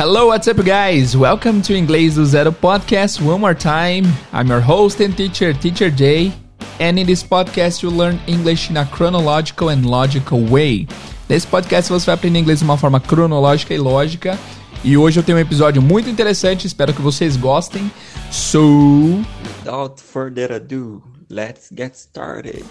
Hello, what's up, guys? Welcome to Inglês do Zero podcast one more time. I'm your host and teacher, Teacher Jay, and in this podcast you learn English in a chronological and logical way. Nesse podcast você vai aprender inglês de uma forma cronológica e lógica. E hoje eu tenho um episódio muito interessante, espero que vocês gostem. So, Without further ado, let's get started.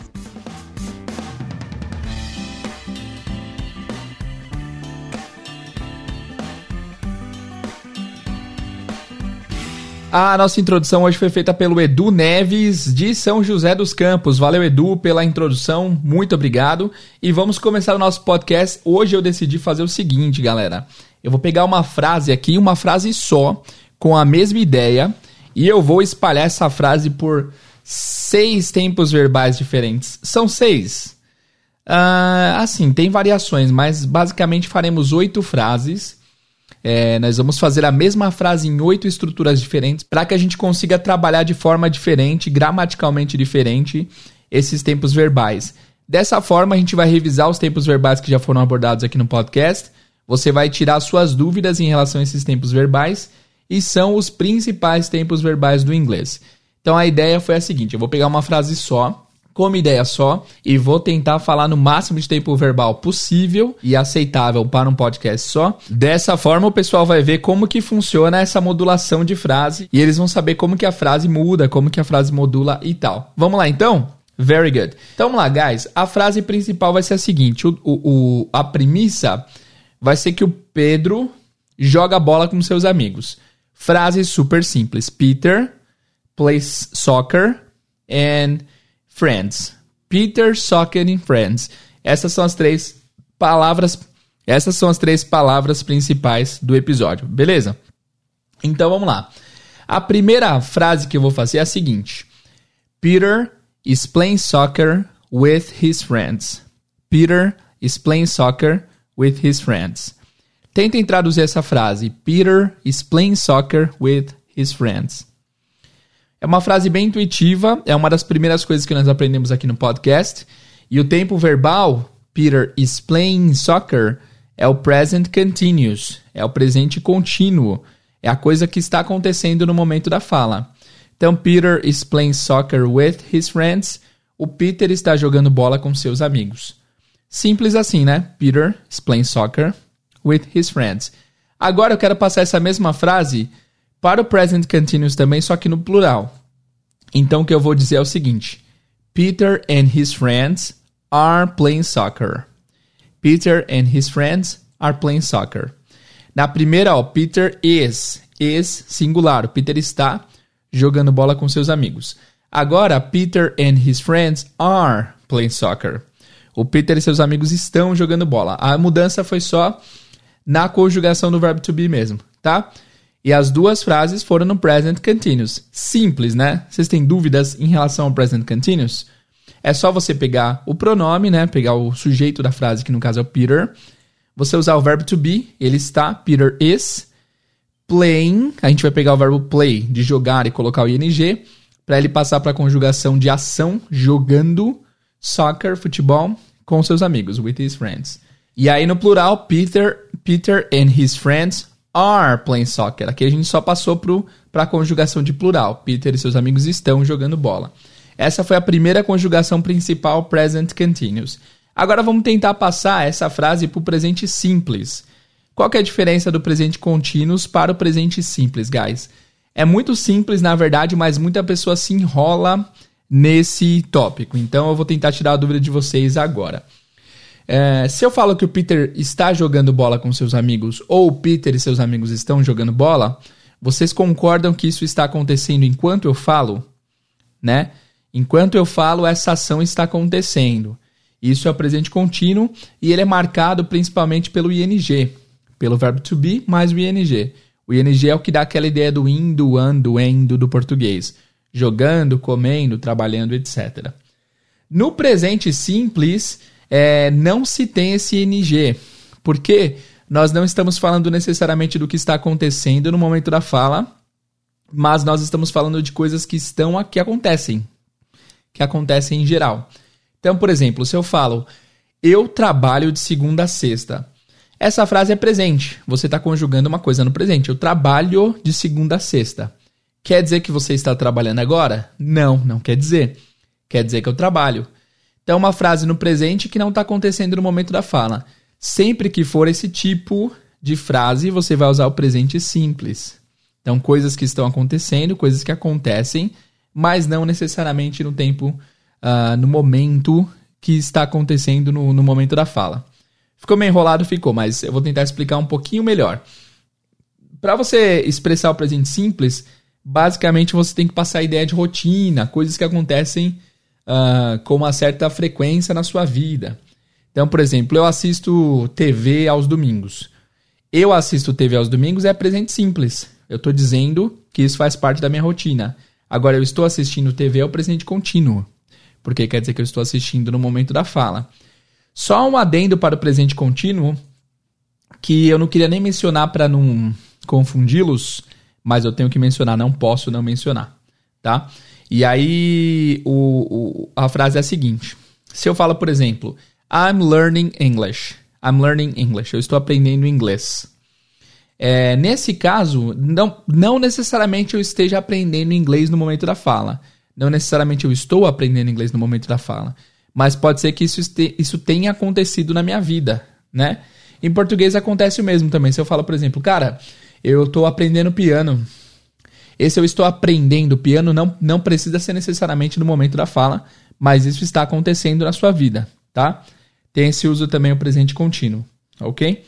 A nossa introdução hoje foi feita pelo Edu Neves, de São José dos Campos. Valeu, Edu, pela introdução. Muito obrigado. E vamos começar o nosso podcast. Hoje eu decidi fazer o seguinte, galera. Eu vou pegar uma frase aqui, uma frase só, com a mesma ideia, e eu vou espalhar essa frase por seis tempos verbais diferentes. São seis. Uh, assim, tem variações, mas basicamente faremos oito frases é, nós vamos fazer a mesma frase em oito estruturas diferentes para que a gente consiga trabalhar de forma diferente, gramaticalmente diferente, esses tempos verbais. Dessa forma, a gente vai revisar os tempos verbais que já foram abordados aqui no podcast. Você vai tirar suas dúvidas em relação a esses tempos verbais e são os principais tempos verbais do inglês. Então a ideia foi a seguinte: eu vou pegar uma frase só como ideia só e vou tentar falar no máximo de tempo verbal possível e aceitável para um podcast só. Dessa forma, o pessoal vai ver como que funciona essa modulação de frase e eles vão saber como que a frase muda, como que a frase modula e tal. Vamos lá então? Very good. Então vamos lá, guys. A frase principal vai ser a seguinte: o, o, a premissa vai ser que o Pedro joga bola com seus amigos. Frase super simples. Peter plays soccer and Friends. Peter, Soccer and Friends. Essas são as três palavras. Essas são as três palavras principais do episódio, beleza? Então vamos lá. A primeira frase que eu vou fazer é a seguinte: Peter is playing soccer with his friends. Peter is playing soccer with his friends. Tentem traduzir essa frase. Peter is playing soccer with his friends. É uma frase bem intuitiva, é uma das primeiras coisas que nós aprendemos aqui no podcast. E o tempo verbal, Peter is playing soccer, é o present continuous, é o presente contínuo, é a coisa que está acontecendo no momento da fala. Então, Peter is playing soccer with his friends. O Peter está jogando bola com seus amigos. Simples assim, né? Peter is playing soccer with his friends. Agora eu quero passar essa mesma frase para o present continuous também, só que no plural. Então o que eu vou dizer é o seguinte: Peter and his friends are playing soccer. Peter and his friends are playing soccer. Na primeira, ó, Peter is, is singular. O Peter está jogando bola com seus amigos. Agora, Peter and his friends are playing soccer. O Peter e seus amigos estão jogando bola. A mudança foi só na conjugação do verbo to be mesmo, tá? E as duas frases foram no present continuous. Simples, né? Vocês têm dúvidas em relação ao present continuous? É só você pegar o pronome, né? Pegar o sujeito da frase, que no caso é o Peter. Você usar o verbo to be, ele está, Peter is. Playing, a gente vai pegar o verbo play, de jogar, e colocar o ing, para ele passar para a conjugação de ação, jogando soccer, futebol, com seus amigos, with his friends. E aí no plural, Peter, Peter and his friends are playing soccer. Aqui a gente só passou para a conjugação de plural. Peter e seus amigos estão jogando bola. Essa foi a primeira conjugação principal present continuous. Agora vamos tentar passar essa frase para o presente simples. Qual é a diferença do presente continuous para o presente simples, guys? É muito simples, na verdade, mas muita pessoa se enrola nesse tópico. Então eu vou tentar tirar a dúvida de vocês agora. É, se eu falo que o Peter está jogando bola com seus amigos ou o Peter e seus amigos estão jogando bola, vocês concordam que isso está acontecendo enquanto eu falo? Né? Enquanto eu falo, essa ação está acontecendo. Isso é o presente contínuo e ele é marcado principalmente pelo ing, pelo verbo to be mais o ing. O ing é o que dá aquela ideia do indo, ando, endo do português. Jogando, comendo, trabalhando, etc. No presente simples, é, não se tem esse ING. Porque nós não estamos falando necessariamente do que está acontecendo no momento da fala, mas nós estamos falando de coisas que estão aqui, acontecem, que acontecem em geral. Então, por exemplo, se eu falo, eu trabalho de segunda a sexta, Essa frase é presente. Você está conjugando uma coisa no presente. Eu trabalho de segunda a sexta. Quer dizer que você está trabalhando agora? Não, não quer dizer. Quer dizer que eu trabalho. Então, uma frase no presente que não está acontecendo no momento da fala. Sempre que for esse tipo de frase, você vai usar o presente simples. Então, coisas que estão acontecendo, coisas que acontecem, mas não necessariamente no tempo, uh, no momento que está acontecendo no, no momento da fala. Ficou meio enrolado? Ficou, mas eu vou tentar explicar um pouquinho melhor. Para você expressar o presente simples, basicamente você tem que passar a ideia de rotina, coisas que acontecem uh, com uma certa frequência na sua vida. Então, por exemplo, eu assisto TV aos domingos. Eu assisto TV aos domingos é presente simples. Eu estou dizendo que isso faz parte da minha rotina. Agora, eu estou assistindo TV é o presente contínuo. Porque quer dizer que eu estou assistindo no momento da fala. Só um adendo para o presente contínuo, que eu não queria nem mencionar para não confundi-los, mas eu tenho que mencionar, não posso não mencionar, tá? E aí o, o, a frase é a seguinte: se eu falo, por exemplo, I'm learning English. I'm learning English. Eu estou aprendendo inglês. É, nesse caso, não, não necessariamente eu esteja aprendendo inglês no momento da fala. Não necessariamente eu estou aprendendo inglês no momento da fala. Mas pode ser que isso, este, isso tenha acontecido na minha vida, né? Em português acontece o mesmo também. Se eu falo, por exemplo, cara, eu estou aprendendo piano. Esse eu estou aprendendo piano não, não precisa ser necessariamente no momento da fala, mas isso está acontecendo na sua vida, tá? Tem esse uso também o presente contínuo, ok?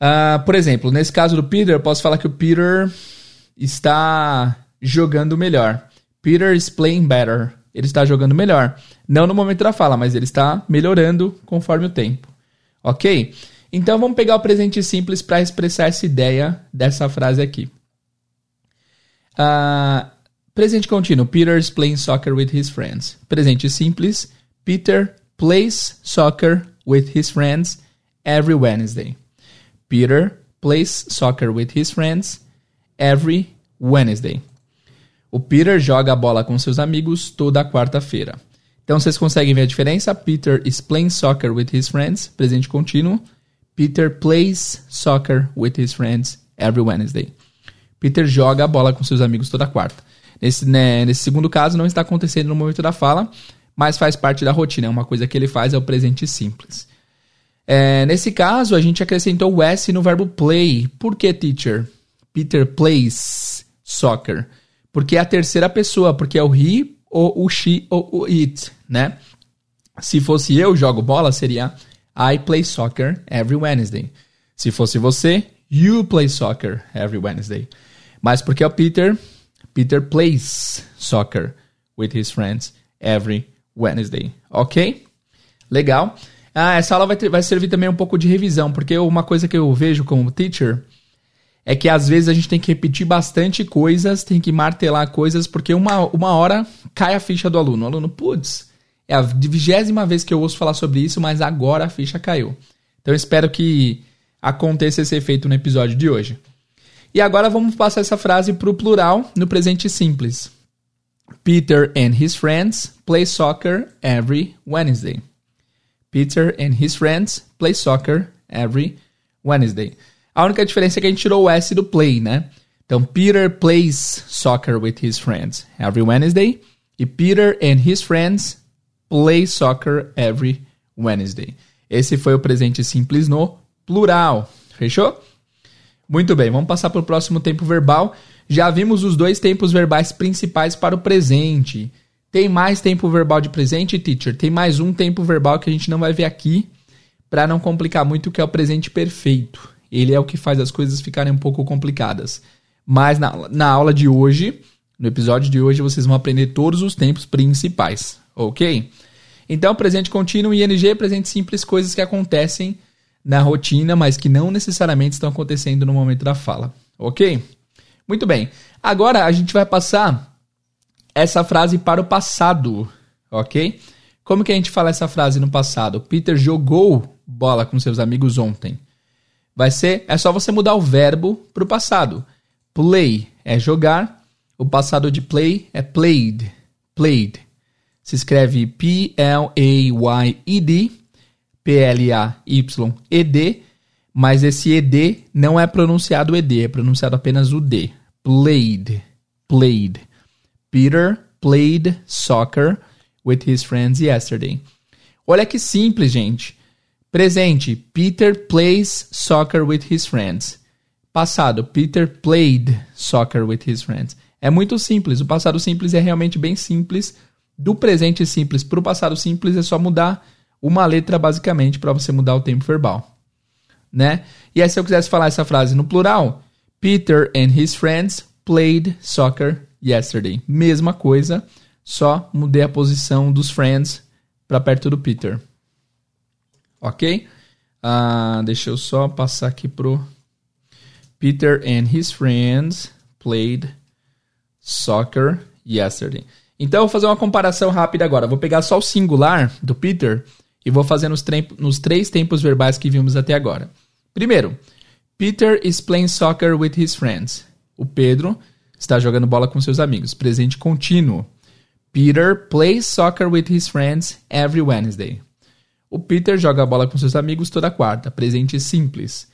Uh, por exemplo, nesse caso do Peter, eu posso falar que o Peter está jogando melhor. Peter is playing better. Ele está jogando melhor. Não no momento da fala, mas ele está melhorando conforme o tempo. Ok? Então vamos pegar o presente simples para expressar essa ideia dessa frase aqui. Uh, presente contínuo. Peter is playing soccer with his friends. Presente simples. Peter plays soccer with his friends every Wednesday. Peter plays soccer with his friends every Wednesday. O Peter joga a bola com seus amigos toda quarta-feira. Então vocês conseguem ver a diferença? Peter is playing soccer with his friends, presente contínuo. Peter plays soccer with his friends every Wednesday. Peter joga a bola com seus amigos toda quarta. Nesse, né, nesse segundo caso, não está acontecendo no momento da fala, mas faz parte da rotina. Uma coisa que ele faz, é o presente simples. É, nesse caso, a gente acrescentou o S no verbo play. Por que, teacher? Peter plays soccer. Porque é a terceira pessoa, porque é o he, ou o she, ou o it, né? Se fosse eu jogo bola, seria I play soccer every Wednesday. Se fosse você, you play soccer every Wednesday. Mas porque é o Peter, Peter plays soccer with his friends every Wednesday. Ok? Legal. Ah, essa aula vai, ter, vai servir também um pouco de revisão, porque uma coisa que eu vejo como teacher é que às vezes a gente tem que repetir bastante coisas, tem que martelar coisas, porque uma, uma hora cai a ficha do aluno. O aluno, putz, é a vigésima vez que eu ouço falar sobre isso, mas agora a ficha caiu. Então eu espero que aconteça esse efeito no episódio de hoje. E agora vamos passar essa frase para o plural no presente simples. Peter and his friends play soccer every Wednesday. Peter and his friends play soccer every Wednesday. A única diferença é que a gente tirou o S do play, né? Então, Peter plays soccer with his friends every Wednesday. E Peter and his friends play soccer every Wednesday. Esse foi o presente simples no plural. Fechou? Muito bem, vamos passar para o próximo tempo verbal. Já vimos os dois tempos verbais principais para o presente. Tem mais tempo verbal de presente, teacher? Tem mais um tempo verbal que a gente não vai ver aqui, para não complicar muito, que é o presente perfeito. Ele é o que faz as coisas ficarem um pouco complicadas. Mas na, na aula de hoje, no episódio de hoje, vocês vão aprender todos os tempos principais, ok? Então, presente contínuo e ING, presente simples, coisas que acontecem na rotina, mas que não necessariamente estão acontecendo no momento da fala, ok? Muito bem. Agora a gente vai passar essa frase para o passado, ok? Como que a gente fala essa frase no passado? Peter jogou bola com seus amigos ontem. Vai ser, é só você mudar o verbo para o passado. Play é jogar, o passado de play é played, played. Se escreve P-L-A-Y-E-D, P-L-A-Y-E-D, mas esse ED não é pronunciado ED, é pronunciado apenas o D. Played. Played. Peter played soccer with his friends yesterday. Olha que simples, gente. Presente: Peter plays soccer with his friends. Passado: Peter played soccer with his friends. É muito simples. O passado simples é realmente bem simples. Do presente simples para o passado simples é só mudar uma letra basicamente para você mudar o tempo verbal, né? E aí se eu quisesse falar essa frase no plural, Peter and his friends played soccer yesterday. Mesma coisa, só mudei a posição dos friends para perto do Peter. Ok? Uh, deixa eu só passar aqui pro Peter and his friends played soccer yesterday. Então, eu vou fazer uma comparação rápida agora. Vou pegar só o singular do Peter e vou fazer nos, nos três tempos verbais que vimos até agora. Primeiro, Peter is playing soccer with his friends. O Pedro está jogando bola com seus amigos. Presente contínuo. Peter plays soccer with his friends every Wednesday. O Peter joga bola com seus amigos toda quarta. Presente simples.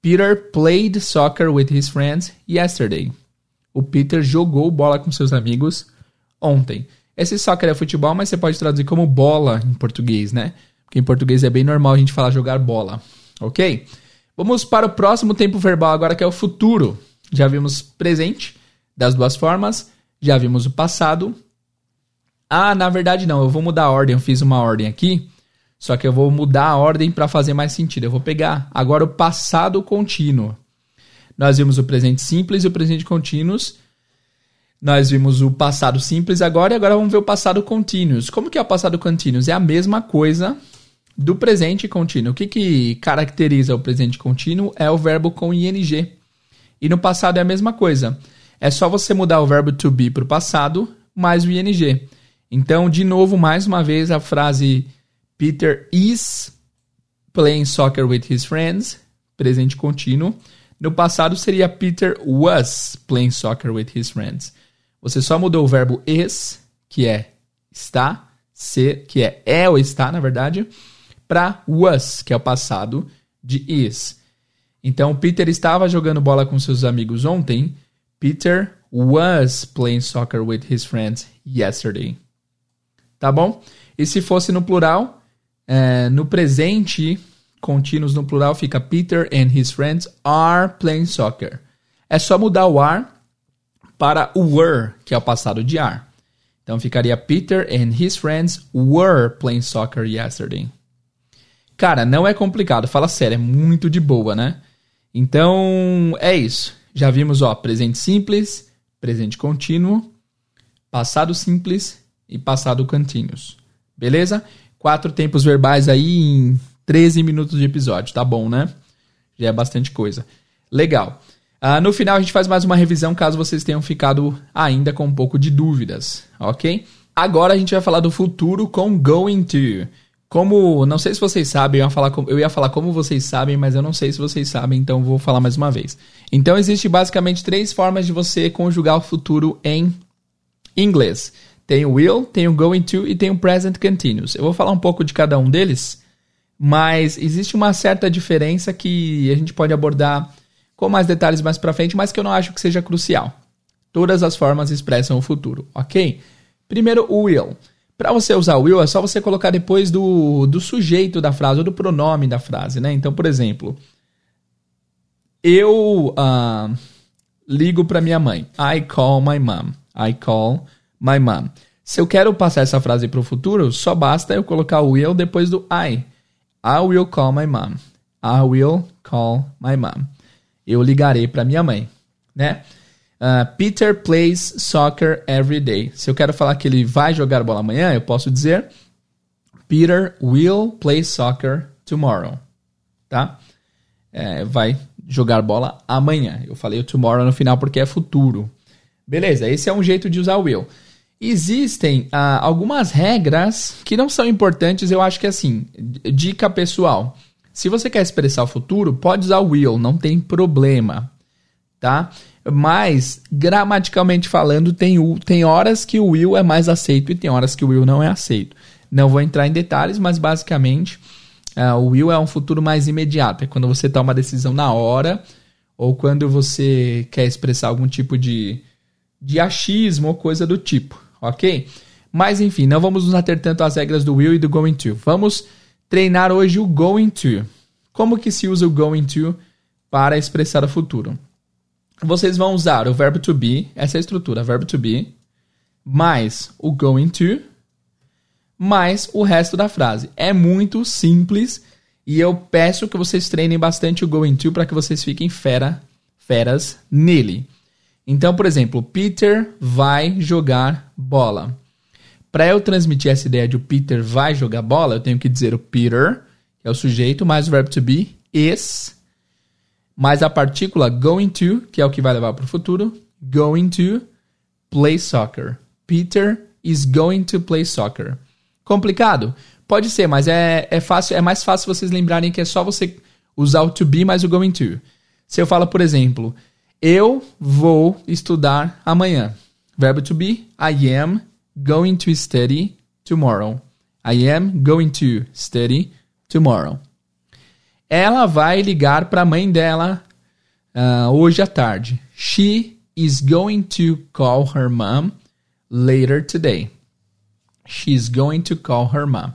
Peter played soccer with his friends yesterday. O Peter jogou bola com seus amigos ontem. Esse soccer é futebol, mas você pode traduzir como bola em português, né? Porque em português é bem normal a gente falar jogar bola, ok? Vamos para o próximo tempo verbal agora, que é o futuro. Já vimos presente das duas formas, já vimos o passado. Ah, na verdade não, eu vou mudar a ordem, eu fiz uma ordem aqui. Só que eu vou mudar a ordem para fazer mais sentido. Eu vou pegar agora o passado contínuo. Nós vimos o presente simples e o presente contínuos. Nós vimos o passado simples agora e agora vamos ver o passado contínuos. Como que é o passado contínuos? É a mesma coisa do presente contínuo. O que, que caracteriza o presente contínuo é o verbo com ing. E no passado é a mesma coisa. É só você mudar o verbo to be para o passado mais o ing. Então, de novo, mais uma vez, a frase Peter is playing soccer with his friends, presente contínuo. No passado seria Peter was playing soccer with his friends. Você só mudou o verbo is, que é está, ser, que é é ou está, na verdade, para was, que é o passado de is. Então, Peter estava jogando bola com seus amigos ontem. Peter was playing soccer with his friends yesterday. Tá bom? E se fosse no plural, é, no presente, contínuos no plural, fica Peter and his friends are playing soccer. É só mudar o are para o were, que é o passado de are. Então ficaria Peter and his friends were playing soccer yesterday. Cara, não é complicado, fala sério, é muito de boa, né? Então é isso. Já vimos, ó, presente simples, presente contínuo, passado simples e passado contínuos. Beleza? quatro tempos verbais aí em 13 minutos de episódio. Tá bom, né? Já é bastante coisa. Legal. Uh, no final a gente faz mais uma revisão caso vocês tenham ficado ainda com um pouco de dúvidas, ok? Agora a gente vai falar do futuro com going to. Como, não sei se vocês sabem, eu ia, falar, eu ia falar como vocês sabem, mas eu não sei se vocês sabem, então vou falar mais uma vez. Então existe basicamente três formas de você conjugar o futuro em inglês. Tem o will, tem o going to e tem o present continuous. Eu vou falar um pouco de cada um deles, mas existe uma certa diferença que a gente pode abordar com mais detalhes mais para frente, mas que eu não acho que seja crucial. Todas as formas expressam o futuro, ok? Primeiro, will. Para você usar will, é só você colocar depois do, do sujeito da frase ou do pronome da frase, né? Então, por exemplo, eu uh, ligo para minha mãe. I call my mom. I call my mom. Se eu quero passar essa frase para o futuro, só basta eu colocar o will depois do I. I will call my mom. I will call my mom. Eu ligarei para minha mãe, né? Uh, Peter plays soccer every day. Se eu quero falar que ele vai jogar bola amanhã, eu posso dizer Peter will play soccer tomorrow, tá? É, vai jogar bola amanhã. Eu falei o tomorrow no final porque é futuro. Beleza, esse é um jeito de usar will. Existem ah, algumas regras que não são importantes, eu acho que assim, dica pessoal. Se você quer expressar o futuro, pode usar will, não tem problema, tá? Mas, gramaticalmente falando, tem, tem horas que o will é mais aceito e tem horas que o will não é aceito. Não vou entrar em detalhes, mas basicamente Uh, o will é um futuro mais imediato, é quando você toma uma decisão na hora ou quando você quer expressar algum tipo de, de achismo ou coisa do tipo, ok? Mas enfim, não vamos nos ater tanto às regras do will e do going to. Vamos treinar hoje o going to. Como que se usa o going to para expressar o futuro? Vocês vão usar o verbo to be, essa é a estrutura, verbo to be, mais o going to, mais o resto da frase. É muito simples e eu peço que vocês treinem bastante o going to para que vocês fiquem fera, feras nele. Então, por exemplo, Peter vai jogar bola. Para eu transmitir essa ideia de o Peter vai jogar bola, eu tenho que dizer o Peter, que é o sujeito, mais o verbo to be, is, mais a partícula going to, que é o que vai levar para o futuro, going to play soccer. Peter is going to play soccer. Complicado? Pode ser, mas é, é fácil, é mais fácil vocês lembrarem que é só você usar o to be mais o going to. Se eu falo, por exemplo, eu vou estudar amanhã. Verbo to be, I am going to study tomorrow. I am going to study tomorrow. Ela vai ligar para a mãe dela uh, hoje à tarde. She is going to call her mom later today. She's going to call her mom.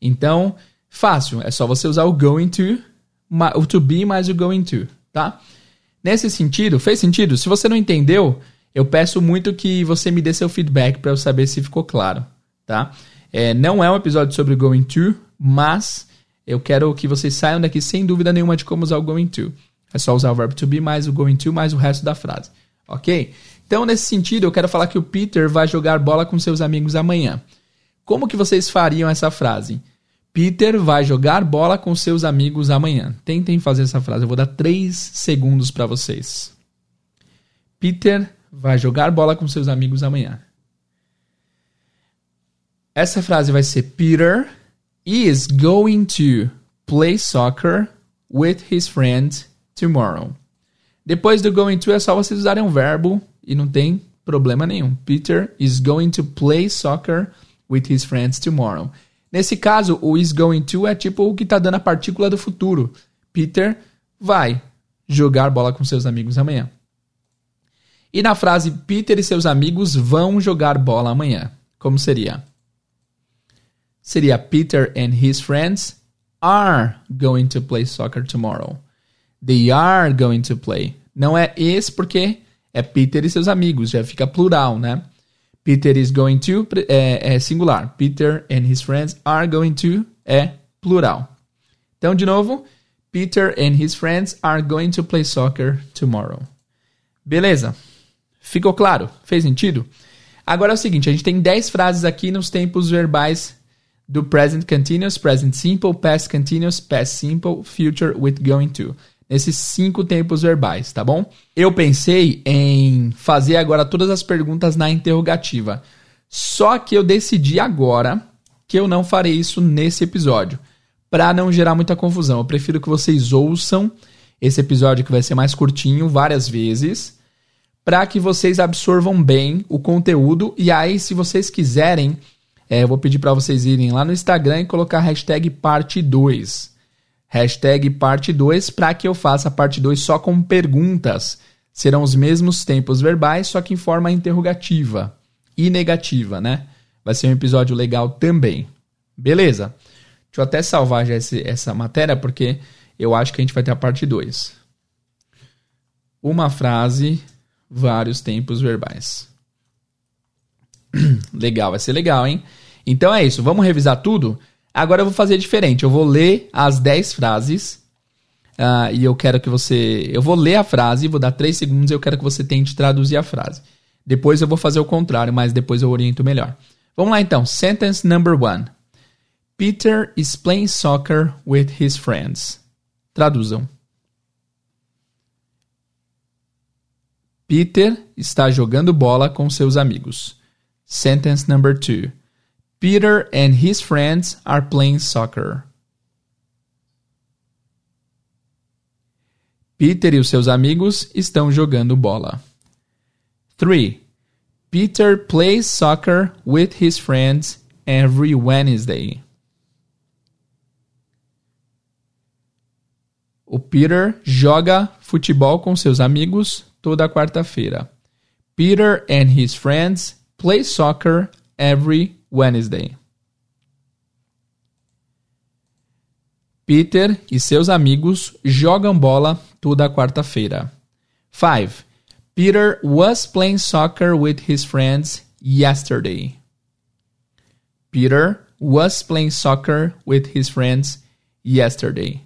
Então, fácil. É só você usar o going to, o to be mais o going to, tá? Nesse sentido, fez sentido? Se você não entendeu, eu peço muito que você me dê seu feedback para eu saber se ficou claro, tá? É, não é um episódio sobre going to, mas eu quero que vocês saiam daqui sem dúvida nenhuma de como usar o going to. É só usar o verbo to be mais o going to mais o resto da frase, ok? Então, nesse sentido, eu quero falar que o Peter vai jogar bola com seus amigos amanhã. Como que vocês fariam essa frase? Peter vai jogar bola com seus amigos amanhã. Tentem fazer essa frase. Eu vou dar três segundos para vocês. Peter vai jogar bola com seus amigos amanhã. Essa frase vai ser Peter is going to play soccer with his friends tomorrow. Depois do going to é só vocês usarem um verbo e não tem problema nenhum. Peter is going to play soccer with his friends tomorrow. Nesse caso, o is going to é tipo o que está dando a partícula do futuro. Peter vai jogar bola com seus amigos amanhã. E na frase Peter e seus amigos vão jogar bola amanhã, como seria? Seria Peter and his friends are going to play soccer tomorrow. They are going to play. Não é is porque é Peter e seus amigos, já fica plural, né? Peter is going to é, é singular. Peter and his friends are going to é plural. Então, de novo, Peter and his friends are going to play soccer tomorrow. Beleza? Ficou claro? Fez sentido? Agora é o seguinte, a gente tem 10 frases aqui nos tempos verbais do present continuous, present simple, past continuous, past simple, future with going to. Nesses cinco tempos verbais, tá bom? Eu pensei em fazer agora todas as perguntas na interrogativa. Só que eu decidi agora que eu não farei isso nesse episódio, para não gerar muita confusão. Eu prefiro que vocês ouçam esse episódio que vai ser mais curtinho várias vezes para que vocês absorvam bem o conteúdo. E aí, se vocês quiserem, é, eu vou pedir para vocês irem lá no Instagram e colocar hashtag parte 2. Hashtag parte 2 para que eu faça a parte 2 só com perguntas. Serão os mesmos tempos verbais, só que em forma interrogativa e negativa, né? Vai ser um episódio legal também. Beleza? Deixa eu até salvar já esse, essa matéria, porque eu acho que a gente vai ter a parte 2. Uma frase vários tempos verbais. legal, vai ser legal, hein? Então é isso, vamos revisar tudo? Agora eu vou fazer diferente, eu vou ler as 10 frases uh, e eu quero que você. Eu vou ler a frase, vou dar 3 segundos e eu quero que você tente traduzir a frase. Depois eu vou fazer o contrário, mas depois eu oriento melhor. Vamos lá então, sentence number one. Peter is playing soccer with his friends. Traduzam. Peter está jogando bola com seus amigos. Sentence number two. Peter and his friends are playing soccer. Peter e os seus amigos estão jogando bola. 3. Peter plays soccer with his friends every Wednesday. O Peter joga futebol com seus amigos toda quarta-feira. Peter and his friends play soccer every Wednesday. Peter e seus amigos jogam bola toda quarta-feira. 5. Peter was playing soccer with his friends yesterday. Peter was playing soccer with his friends yesterday.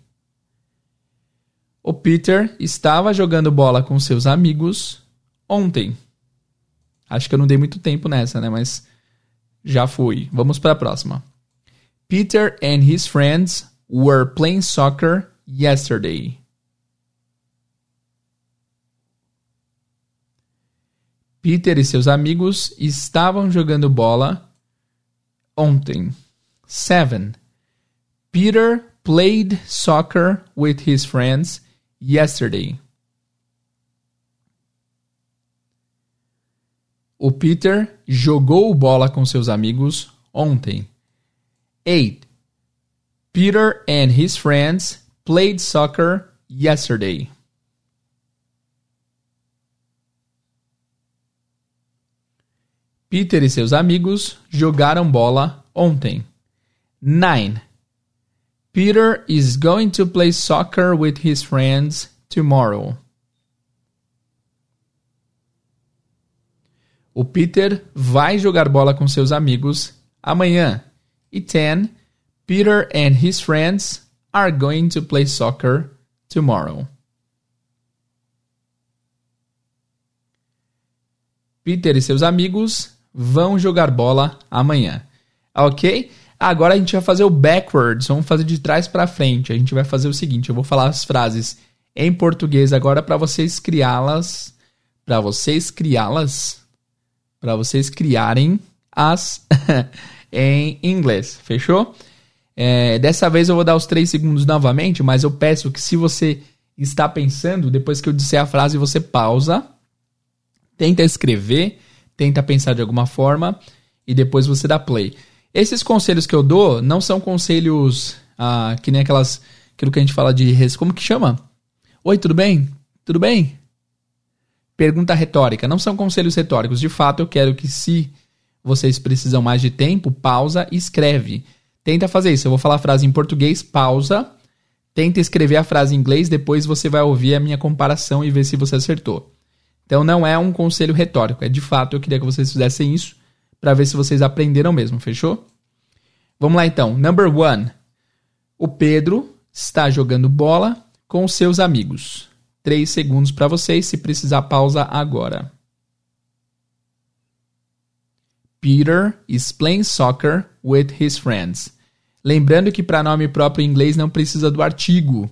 O Peter estava jogando bola com seus amigos ontem. Acho que eu não dei muito tempo nessa, né? Mas já fui. Vamos para a próxima. Peter and his friends were playing soccer yesterday. Peter e seus amigos estavam jogando bola ontem. 7. Peter played soccer with his friends yesterday. O Peter jogou bola com seus amigos ontem. 8. Peter and his friends played soccer yesterday. Peter e seus amigos jogaram bola ontem. 9. Peter is going to play soccer with his friends tomorrow. O Peter vai jogar bola com seus amigos amanhã. E 10. Peter and his friends are going to play soccer tomorrow. Peter e seus amigos vão jogar bola amanhã. Ok? Agora a gente vai fazer o backwards, vamos fazer de trás para frente. A gente vai fazer o seguinte, eu vou falar as frases em português agora para vocês criá-las, para vocês criá-las, para vocês criarem as em inglês. Fechou? É, dessa vez eu vou dar os três segundos novamente, mas eu peço que se você está pensando, depois que eu disser a frase, você pausa, tenta escrever, tenta pensar de alguma forma e depois você dá play. Esses conselhos que eu dou não são conselhos ah, que nem aquelas. aquilo que a gente fala de. Como que chama? Oi, tudo bem? Tudo bem? Pergunta retórica. Não são conselhos retóricos. De fato, eu quero que, se vocês precisam mais de tempo, pausa e escreve. Tenta fazer isso. Eu vou falar a frase em português, pausa. Tenta escrever a frase em inglês, depois você vai ouvir a minha comparação e ver se você acertou. Então não é um conselho retórico, é de fato eu queria que vocês fizessem isso para ver se vocês aprenderam mesmo, fechou? Vamos lá então. Number one. O Pedro está jogando bola com seus amigos. Três segundos para vocês, se precisar pausa agora. Peter is playing soccer with his friends. Lembrando que para nome próprio em inglês não precisa do artigo.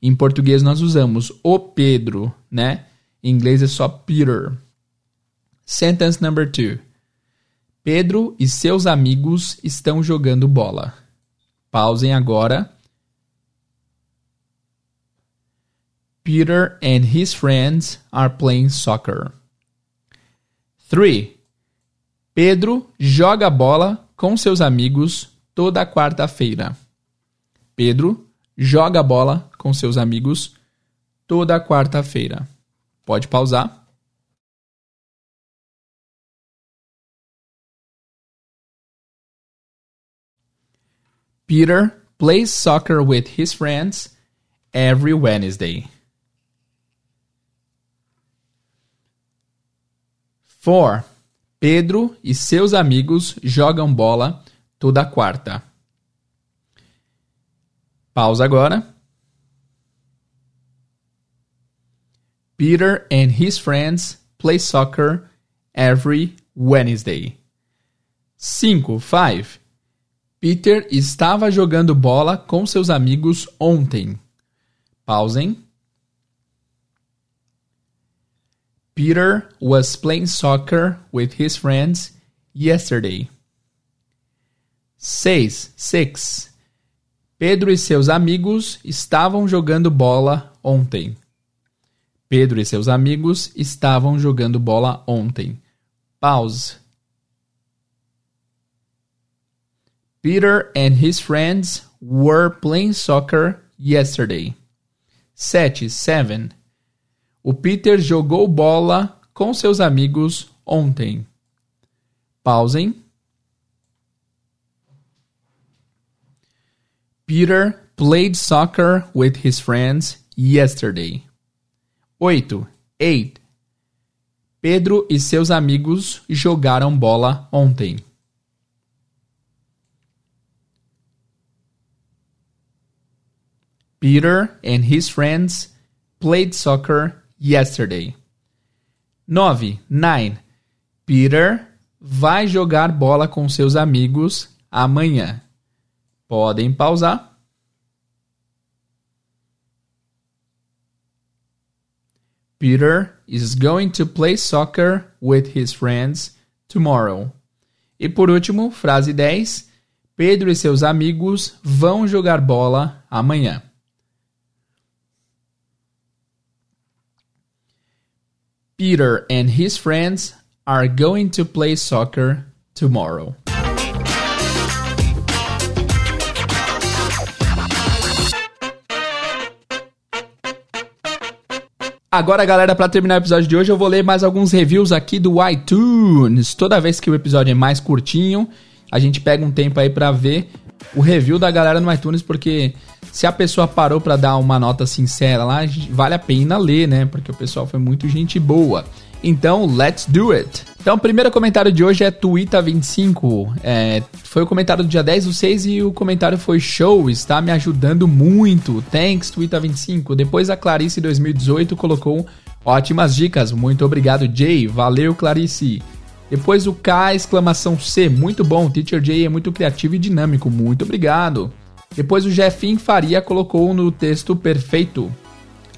Em português nós usamos o Pedro, né? Em inglês é só Peter. Sentence number two. Pedro e seus amigos estão jogando bola. Pausem agora. Peter and his friends are playing soccer. 3. Pedro joga bola com seus amigos toda quarta-feira. Pedro joga bola com seus amigos toda quarta-feira. Pode pausar. Peter plays soccer with his friends every Wednesday. 4. Pedro e seus amigos jogam bola toda quarta. Pausa agora. Peter and his friends play soccer every Wednesday. 5. 5. Peter estava jogando bola com seus amigos ontem. Pausem. Peter was playing soccer with his friends yesterday. 6. 6. Pedro e seus amigos estavam jogando bola ontem. Pedro e seus amigos estavam jogando bola ontem. Pause. Peter and his friends were playing soccer yesterday. 7. Seven. O Peter jogou bola com seus amigos ontem. Pausem. Peter played soccer with his friends yesterday. 8. 8. Pedro e seus amigos jogaram bola ontem. Peter and his friends played soccer yesterday. 9. 9. Peter vai jogar bola com seus amigos amanhã. Podem pausar. Peter is going to play soccer with his friends tomorrow. E por último, frase 10. Pedro e seus amigos vão jogar bola amanhã. Peter and his friends are going to play soccer tomorrow. Agora, galera, para terminar o episódio de hoje, eu vou ler mais alguns reviews aqui do iTunes. Toda vez que o episódio é mais curtinho, a gente pega um tempo aí para ver o review da galera no iTunes, porque se a pessoa parou para dar uma nota sincera lá, vale a pena ler, né? Porque o pessoal foi muito gente boa. Então, let's do it! Então, o primeiro comentário de hoje é Twitter25. É, foi o comentário do dia 10 do 6 e o comentário foi show, está me ajudando muito. Thanks, Twitter25. Depois a Clarice 2018 colocou ótimas dicas. Muito obrigado, Jay. Valeu, Clarice. Depois o K, exclamação C. Muito bom, Teacher Jay é muito criativo e dinâmico. Muito obrigado. Depois o Jeffin Faria colocou no texto perfeito.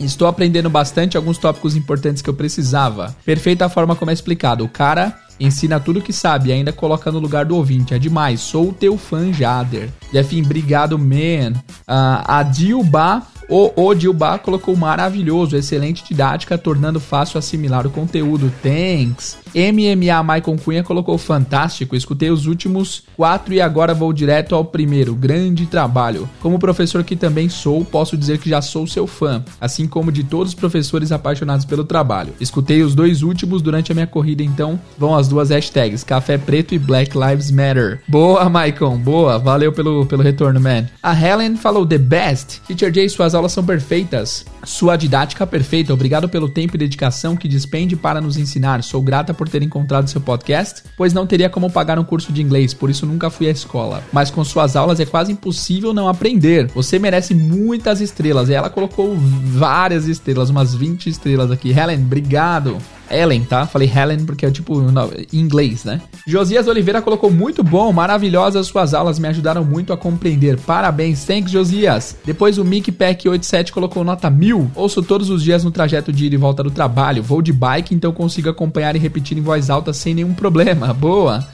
Estou aprendendo bastante alguns tópicos importantes que eu precisava. Perfeita a forma como é explicado. O cara ensina tudo que sabe e ainda coloca no lugar do ouvinte. É demais. Sou o teu fã, Jader. Jeffin, obrigado, man. Uh, a Dilba o Odilba colocou maravilhoso, excelente didática, tornando fácil assimilar o conteúdo. Thanks. MMA Maicon Cunha colocou fantástico. Escutei os últimos quatro e agora vou direto ao primeiro. Grande trabalho. Como professor que também sou, posso dizer que já sou seu fã, assim como de todos os professores apaixonados pelo trabalho. Escutei os dois últimos durante a minha corrida, então vão as duas hashtags, Café Preto e Black Lives Matter. Boa, Maicon, boa. Valeu pelo, pelo retorno, man. A Helen falou the best. Teacher Jay, suas aulas são perfeitas. Sua didática perfeita. Obrigado pelo tempo e dedicação que despende para nos ensinar. Sou grata por ter encontrado seu podcast, pois não teria como pagar um curso de inglês, por isso nunca fui à escola. Mas com suas aulas é quase impossível não aprender. Você merece muitas estrelas. E ela colocou várias estrelas, umas 20 estrelas aqui. Helen, obrigado. Ellen, tá? Falei Helen porque é tipo em inglês, né? Josias Oliveira colocou muito bom, maravilhosas suas aulas, me ajudaram muito a compreender. Parabéns, thanks Josias. Depois o Mick Pack 87 colocou nota mil. Ouço todos os dias no trajeto de ir e volta do trabalho. Vou de bike, então consigo acompanhar e repetir em voz alta sem nenhum problema. Boa.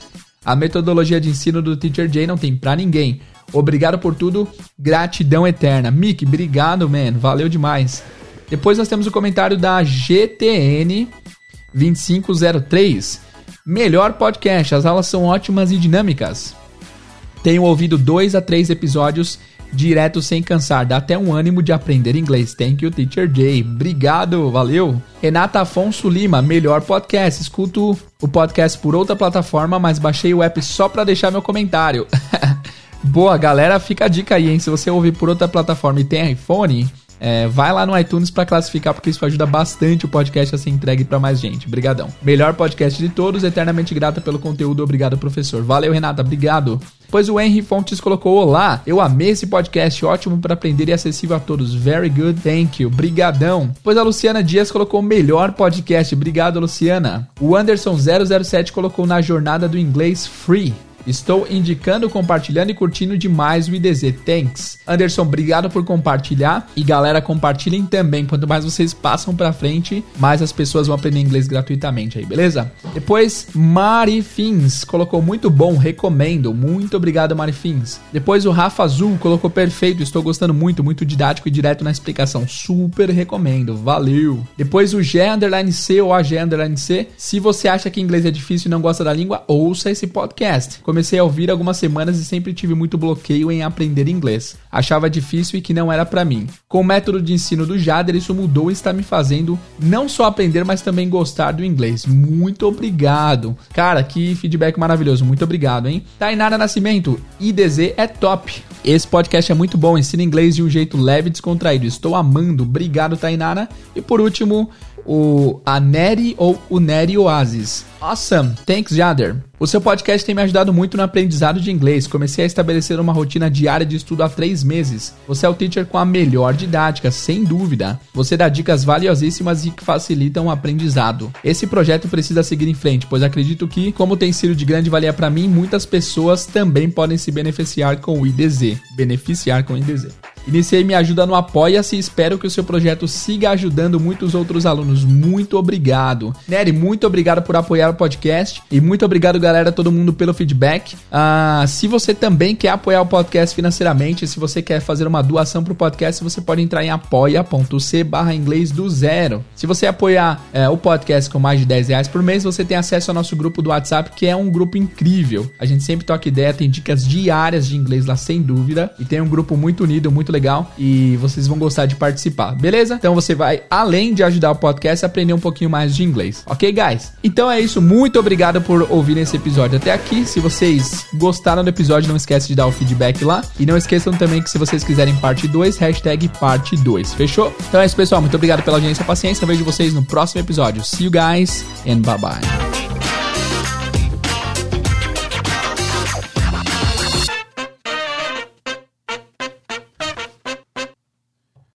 A metodologia de ensino do Teacher Jay não tem pra ninguém. Obrigado por tudo, gratidão eterna. Mick, obrigado, man, valeu demais. Depois nós temos o comentário da GTN 2503. Melhor podcast, as aulas são ótimas e dinâmicas. Tenho ouvido dois a três episódios direto sem cansar, dá até um ânimo de aprender inglês. Thank you, Teacher Jay. Obrigado, valeu. Renata Afonso Lima, melhor podcast. Escuto o podcast por outra plataforma, mas baixei o app só para deixar meu comentário. Boa, galera, fica a dica aí, hein? Se você ouvir por outra plataforma e tem iPhone, é, vai lá no iTunes para classificar, porque isso ajuda bastante o podcast a ser entregue para mais gente. Obrigadão. Melhor podcast de todos, eternamente grata pelo conteúdo. Obrigado, professor. Valeu, Renata. Obrigado. Pois o Henry Fontes colocou: Olá, eu amei esse podcast, ótimo para aprender e acessível a todos. Very good, thank you. Brigadão. Pois a Luciana Dias colocou: Melhor podcast. Obrigado, Luciana. O Anderson 007 colocou na jornada do inglês free. Estou indicando, compartilhando e curtindo demais o IDZ. Thanks. Anderson, obrigado por compartilhar. E galera, compartilhem também. Quanto mais vocês passam pra frente, mais as pessoas vão aprender inglês gratuitamente aí, beleza? Depois, Mari Fins colocou muito bom, recomendo. Muito obrigado, Mari Fins. Depois, o Rafa Azul colocou perfeito. Estou gostando muito, muito didático e direto na explicação. Super recomendo. Valeu. Depois, o G underline C ou a G underline C. Se você acha que inglês é difícil e não gosta da língua, ouça esse podcast Comecei a ouvir algumas semanas e sempre tive muito bloqueio em aprender inglês. Achava difícil e que não era para mim. Com o método de ensino do Jader, isso mudou e está me fazendo não só aprender, mas também gostar do inglês. Muito obrigado. Cara, que feedback maravilhoso. Muito obrigado, hein? Tainara Nascimento, IDZ é top. Esse podcast é muito bom, ensina inglês de um jeito leve e descontraído. Estou amando. Obrigado, Tainara. E por último, o a Neri ou o Neri Oasis. Awesome. Thanks, Jader. O seu podcast tem me ajudado muito no aprendizado de inglês. Comecei a estabelecer uma rotina diária de estudo há três meses. Você é o teacher com a melhor didática, sem dúvida. Você dá dicas valiosíssimas e que facilitam o aprendizado. Esse projeto precisa seguir em frente, pois acredito que, como tem sido de grande valia para mim, muitas pessoas também podem se beneficiar com o IDZ. Beneficiar com o IDZ. Iniciei minha ajuda no Apoia-se e espero que o seu projeto siga ajudando muitos outros alunos. Muito obrigado. Nery, muito obrigado por apoiar o podcast e muito obrigado, galera, todo mundo pelo feedback. Ah, se você também quer apoiar o podcast financeiramente, se você quer fazer uma doação para o podcast, você pode entrar em apoia.c barra inglês do zero. Se você apoiar é, o podcast com mais de 10 reais por mês, você tem acesso ao nosso grupo do WhatsApp, que é um grupo incrível. A gente sempre toca ideia, tem dicas diárias de inglês lá, sem dúvida. E tem um grupo muito unido, muito legal e vocês vão gostar de participar, beleza? Então você vai, além de ajudar o podcast, aprender um pouquinho mais de inglês, ok, guys? Então é isso, muito obrigado por ouvir esse episódio até aqui. Se vocês gostaram do episódio, não esquece de dar o feedback lá. E não esqueçam também que se vocês quiserem parte 2, hashtag parte 2, fechou? Então é isso, pessoal, muito obrigado pela audiência e paciência. Vejo vocês no próximo episódio. See you guys and bye bye.